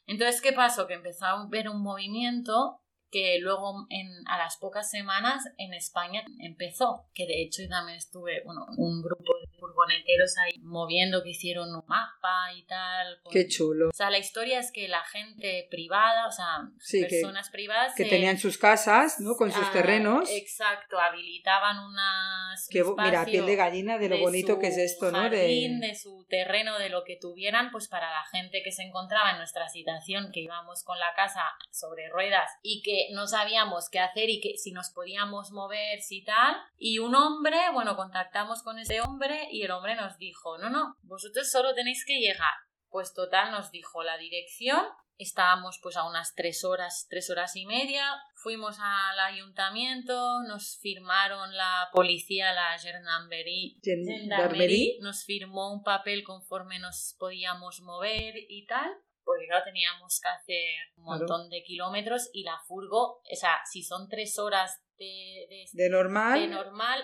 Entonces, ¿qué pasó? Que empezó a ver un movimiento que luego en, a las pocas semanas en España empezó, que de hecho yo también estuve, bueno, un grupo de furgoneteros ahí moviendo, que hicieron un mapa y tal. Qué chulo. O sea, la historia es que la gente privada, o sea, personas privadas... Que tenían sus casas, ¿no? Con sus ah, terrenos. Exacto, habilitaban unas... Que, mira, piel de gallina de lo bonito que es esto, ¿no? de... de su terreno, de lo que tuvieran, pues para la gente que se encontraba en nuestra situación, que íbamos con la casa sobre ruedas y que no sabíamos qué hacer y que si nos podíamos mover, si tal. Y un hombre, bueno, contactamos con ese hombre y el hombre nos dijo, no, no, vosotros solo tenéis que llegar. Pues total nos dijo la dirección, estábamos pues a unas tres horas, tres horas y media, fuimos al ayuntamiento, nos firmaron la policía, la gendarmerie, nos firmó un papel conforme nos podíamos mover y tal porque claro, teníamos que hacer un montón de kilómetros y la furgo, o sea, si son tres horas de, de, normal, de normal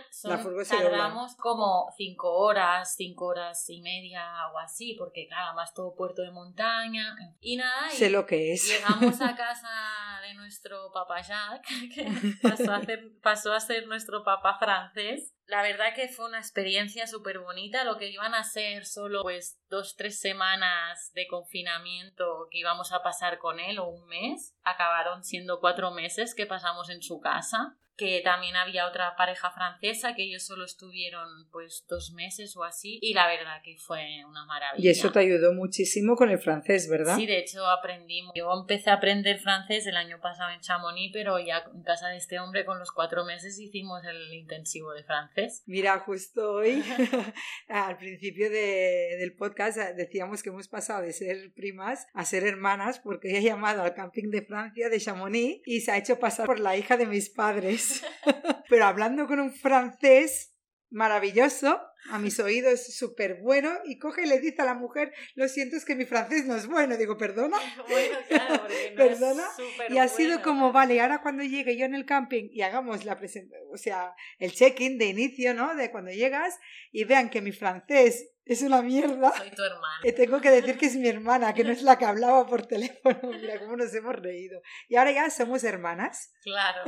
tardamos como cinco horas, cinco horas y media o así, porque claro, además todo puerto de montaña y nada. Sé lo que es. Llegamos a <laughs> casa de nuestro papá Jacques, <laughs> que pasó a, pasó a ser nuestro papá francés la verdad que fue una experiencia súper bonita, lo que iban a ser solo pues dos, tres semanas de confinamiento que íbamos a pasar con él o un mes, acabaron siendo cuatro meses que pasamos en su casa que también había otra pareja francesa que ellos solo estuvieron pues dos meses o así y la verdad que fue una maravilla. Y eso te ayudó muchísimo con el francés, ¿verdad? Sí, de hecho aprendimos. Yo empecé a aprender francés el año pasado en Chamonix, pero ya en casa de este hombre con los cuatro meses hicimos el intensivo de francés. Mira, justo hoy, <laughs> <laughs> al principio del podcast decíamos que hemos pasado de ser primas a ser hermanas porque he llamado al camping de Francia de Chamonix y se ha hecho pasar por la hija de mis padres. <laughs> <laughs> Pero hablando con un francés maravilloso, a mis <laughs> oídos súper bueno, y coge y le dice a la mujer, lo siento, es que mi francés no es bueno. Digo, ¿perdona? Bueno, claro, ¿Perdona? y ha sido como, vale, ahora cuando llegue yo en el camping y hagamos la presentación, o sea, el check-in de inicio, ¿no? De cuando llegas y vean que mi francés es una mierda. Soy tu hermana. <laughs> Y tengo que decir que es mi hermana, que no es la que hablaba por teléfono. <laughs> Mira cómo nos hemos reído. Y ahora ya somos hermanas. Claro.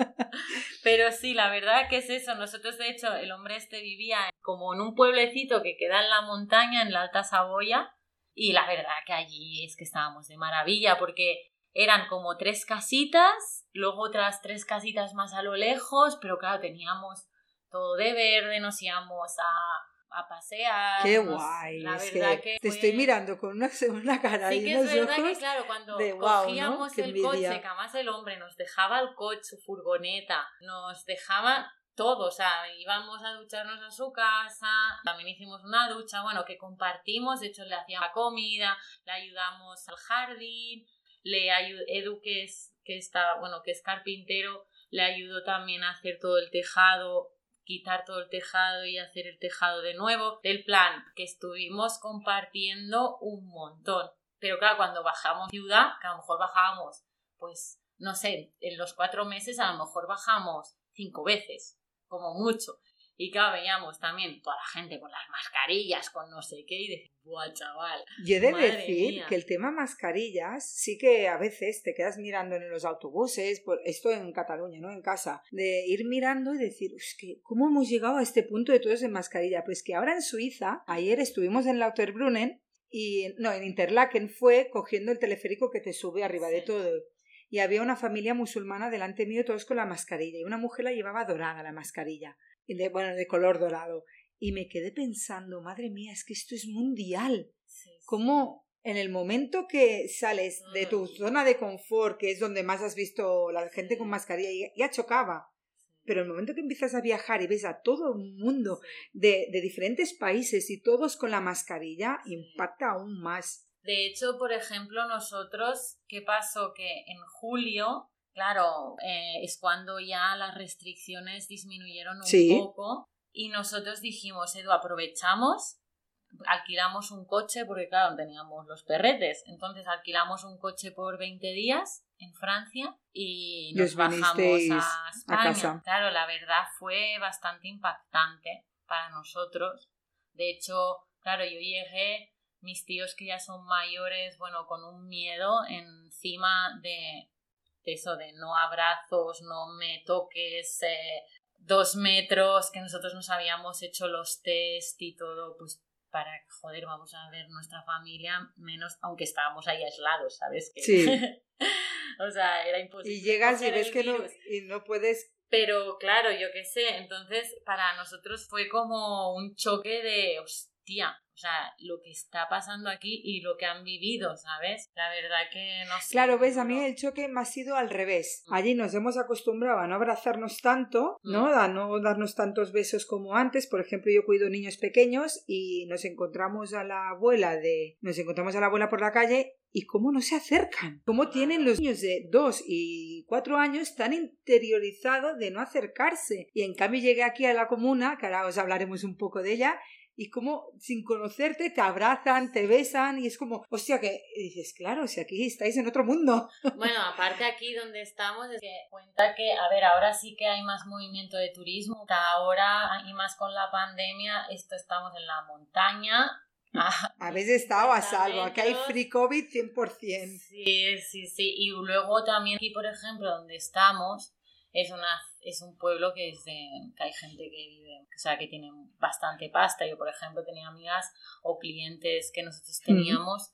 Pero sí, la verdad que es eso. Nosotros, de hecho, el hombre este vivía como en un pueblecito que queda en la montaña, en la Alta Saboya. Y la verdad que allí es que estábamos de maravilla porque eran como tres casitas, luego otras tres casitas más a lo lejos, pero claro, teníamos todo de verde, nos íbamos a a pasear. Qué guay. La verdad que, te estoy mirando con una, <laughs> una cara sí que es verdad que claro, cuando cogíamos el coche, que además el hombre nos dejaba el coche, su furgoneta, nos dejaba todo, o sea, íbamos a ducharnos a su casa, también hicimos una ducha, bueno, que compartimos, de hecho le hacíamos comida, le ayudamos al jardín, le ayudé, Edu que es, que está, bueno, que es carpintero, le ayudó también a hacer todo el tejado, quitar todo el tejado y hacer el tejado de nuevo. El plan que estuvimos compartiendo un montón. Pero claro, cuando bajamos ciudad, que a lo mejor bajábamos, pues, no sé, en los cuatro meses a lo mejor bajamos cinco veces, como mucho. Y claro, veíamos también toda la gente con las mascarillas, con no sé qué, y decíamos, ¡buah, chaval! Yo he de decir que el tema mascarillas sí que a veces te quedas mirando en los autobuses, por esto en Cataluña, ¿no? En casa, de ir mirando y decir, es que, ¿cómo hemos llegado a este punto de todos en mascarilla? Pues que ahora en Suiza, ayer estuvimos en Lauterbrunnen y, no, en Interlaken fue cogiendo el teleférico que te sube arriba de todo y había una familia musulmana delante mío todos con la mascarilla y una mujer la llevaba dorada la mascarilla de, bueno, de color dorado. Y me quedé pensando, madre mía, es que esto es mundial. ¿Cómo en el momento que sales de tu zona de confort, que es donde más has visto la gente con mascarilla, ya, chocaba? Pero el momento que empiezas a viajar y ves a todo un mundo de, de diferentes países y todos con la mascarilla, impacta aún más. De hecho, por ejemplo, nosotros, ¿qué pasó? Que en julio claro, eh, es cuando ya las restricciones disminuyeron un poco y nosotros dijimos, Edu, aprovechamos, alquilamos un coche porque claro, teníamos los perretes, entonces alquilamos un coche por 20 días en Francia y nos bajamos a España. Claro, la verdad fue bastante impactante para nosotros. De hecho, claro, yo llegué, mis tíos que ya son mayores, bueno, con un miedo encima de, eso de no abrazos, no me toques, eh, dos metros, que nosotros nos habíamos hecho los test y todo, pues para, joder, vamos a ver nuestra familia, menos, aunque estábamos ahí aislados, ¿sabes? Sí. <laughs> o sea, era imposible. Y llegas y ves que no, y no puedes... Pero claro, yo qué sé, entonces para nosotros fue como un choque de, hostia, o sea, lo que está pasando aquí y lo que han vivido, ¿sabes? La verdad que no sé. Claro, ves, a mí el choque me ha sido al revés. Mm. Allí nos hemos acostumbrado a no abrazarnos tanto, ¿no? Mm. A no darnos tantos besos como antes. Por ejemplo, yo cuido niños pequeños y nos encontramos a la abuela de. Nos encontramos a la abuela por la calle y cómo no se acercan. Cómo tienen los niños de dos y cuatro años tan interiorizados de no acercarse. Y en cambio llegué aquí a la comuna, que ahora os hablaremos un poco de ella, y como sin conocerte te abrazan, te besan y es como, hostia, que dices, claro, si aquí estáis en otro mundo. <laughs> Bueno, aparte aquí donde estamos es que cuenta que, a ver, ahora sí que hay más movimiento de turismo, ahora y más con la pandemia, esto estamos en la montaña. Habéis estado a salvo, aquí hay free COVID 100%. Sí, sí, sí. Y luego también aquí, por ejemplo, donde estamos, es una es un pueblo que es de, que hay gente que vive, o sea, que tiene bastante pasta. Yo, por ejemplo, tenía amigas o clientes que nosotros teníamos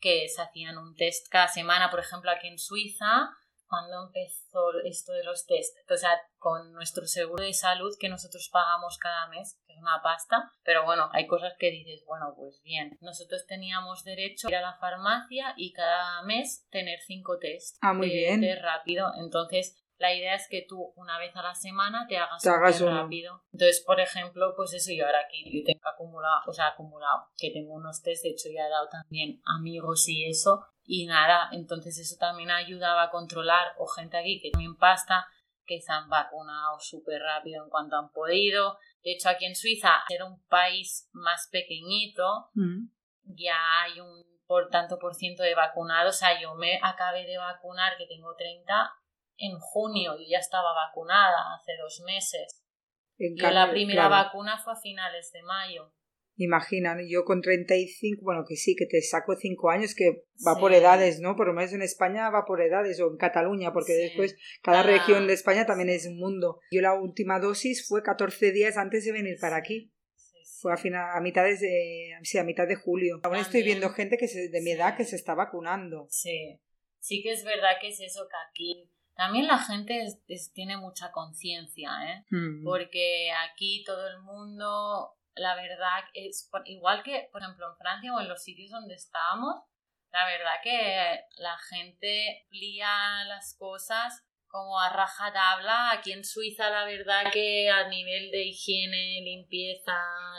que se hacían un test cada semana, por ejemplo, aquí en Suiza, cuando empezó esto de los test, o sea, con nuestro seguro de salud que nosotros pagamos cada mes, que es una pasta, pero bueno, hay cosas que dices, bueno, pues bien, nosotros teníamos derecho a ir a la farmacia y cada mes tener cinco test ah, muy bien. de rápido, entonces la idea es que tú una vez a la semana te hagas, te rápido. Entonces, por ejemplo, pues eso yo ahora aquí yo tengo acumulado, o sea, acumulado, que tengo unos test, de hecho ya he dado también amigos y eso, y nada, entonces eso también ayudaba a controlar, o gente aquí que también pasta, que se han vacunado súper rápido en cuanto han podido. De hecho, aquí en Suiza, era un país más pequeñito, mm. ya hay un por tanto por ciento de vacunados. O sea, yo me acabé de vacunar, que tengo 30, en junio y ya estaba vacunada hace dos meses. y la primera vacuna fue a finales de mayo. Imagina, yo con 35, bueno, que sí, que te saco cinco años, que va por edades, ¿no? Por lo menos en España va por edades, o en Cataluña, porque después cada región de España también es un mundo. Yo la última dosis fue 14 días antes de venir para aquí. Fue a, final, a mitad de, sí, a mitad de julio. Aún estoy viendo gente que se, de mi edad que se está vacunando. Sí, sí que es verdad que es eso que aquí también la gente tiene mucha conciencia, ¿eh? Mm. Porque aquí todo el mundo, la verdad, es igual que, por ejemplo, en Francia o en los sitios donde estábamos, la verdad que la gente lía las cosas como a rajatabla. Aquí en Suiza, la verdad que a nivel de higiene, limpieza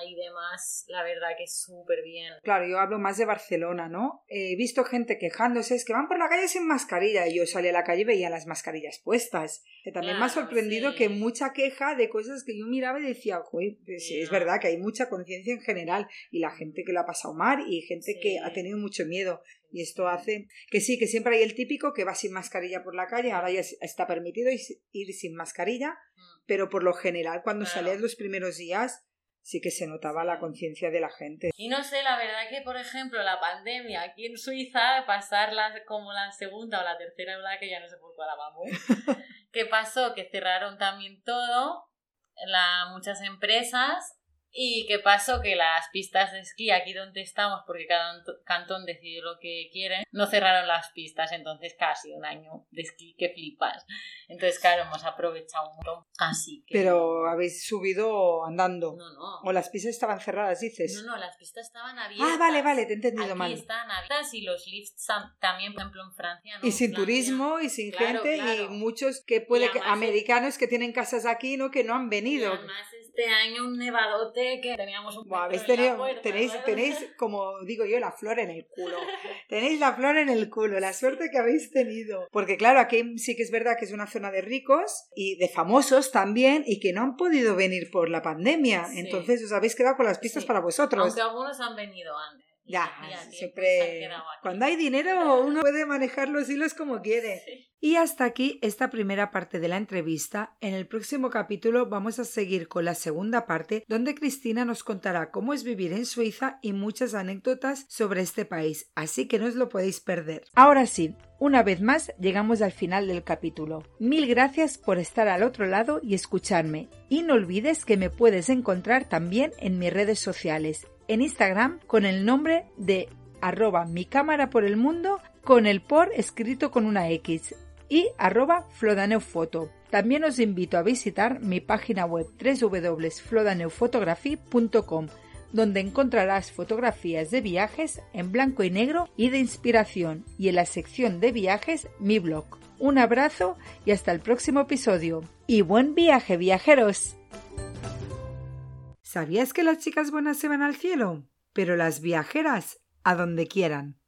y demás, la verdad que es súper bien. Claro, yo hablo más de Barcelona, ¿no? He visto gente quejándose, es que van por la calle sin mascarilla y yo salí a la calle y veía las mascarillas puestas. Que también me ha sorprendido que mucha queja de cosas que yo miraba y decía, pues, es verdad que hay mucha conciencia en general y la gente que lo ha pasado mal y gente que ha tenido mucho miedo. Y esto hace que sí, que siempre hay el típico que va sin mascarilla por la calle, ahora ya está permitido ir sin mascarilla, mm. pero por lo general cuando claro. los primeros días sí que se notaba la conciencia de la gente. Y no sé, la verdad que, por ejemplo, la pandemia aquí en Suiza, pasarla como la segunda o la tercera que ya no sé por cuál vamos, <laughs> ¿qué pasó? Que cerraron también todo, la, muchas empresas ¿Y qué pasó? Que las pistas de esquí, aquí donde estamos, porque cada cantón decide lo que quiere, no cerraron las pistas, entonces casi un año de esquí que flipas. Entonces, claro, hemos aprovechado un montón. Así que... Pero habéis subido andando. No, no. O las pistas estaban cerradas, dices. No, no, las pistas estaban abiertas. Ah, vale, vale, te he entendido aquí mal. están abiertas y los lifts también, por ejemplo, en Francia. Y sin turismo y sin gente y muchos que puede que, americanos que tienen casas aquí, ¿no? Que no han venido. Y además este año un nevadote que teníamos un Buah, tenéis, tenéis, como digo yo, la flor en el culo. <laughs> tenéis la flor en el culo, la suerte que habéis tenido. Porque claro, aquí sí que es verdad que es una zona de ricos y de famosos también y que no han podido venir por la pandemia. Entonces os habéis quedado con las pistas para vosotros. Aunque algunos han venido antes. Ya, siempre. Cuando hay dinero, uno puede manejar los hilos como quiere. Y hasta aquí esta primera parte de la entrevista. En el próximo capítulo vamos a seguir con la segunda parte, donde Cristina nos contará cómo es vivir en Suiza y muchas anécdotas sobre este país, así que no os lo podéis perder. Ahora sí, una vez más llegamos al final del capítulo. Mil gracias por estar al otro lado y escucharme. Y no olvides que me puedes encontrar también en mis redes sociales en Instagram con el nombre de arroba mi cámara por el mundo con el por escrito con una X y arroba flodaneofoto. También os invito a visitar mi página web www.flodaneophotography.com donde encontrarás fotografías de viajes en blanco y negro y de inspiración y en la sección de viajes mi blog. Un abrazo y hasta el próximo episodio. Y buen viaje viajeros. ¿Sabías que las chicas buenas se van al cielo? Pero las viajeras a donde quieran.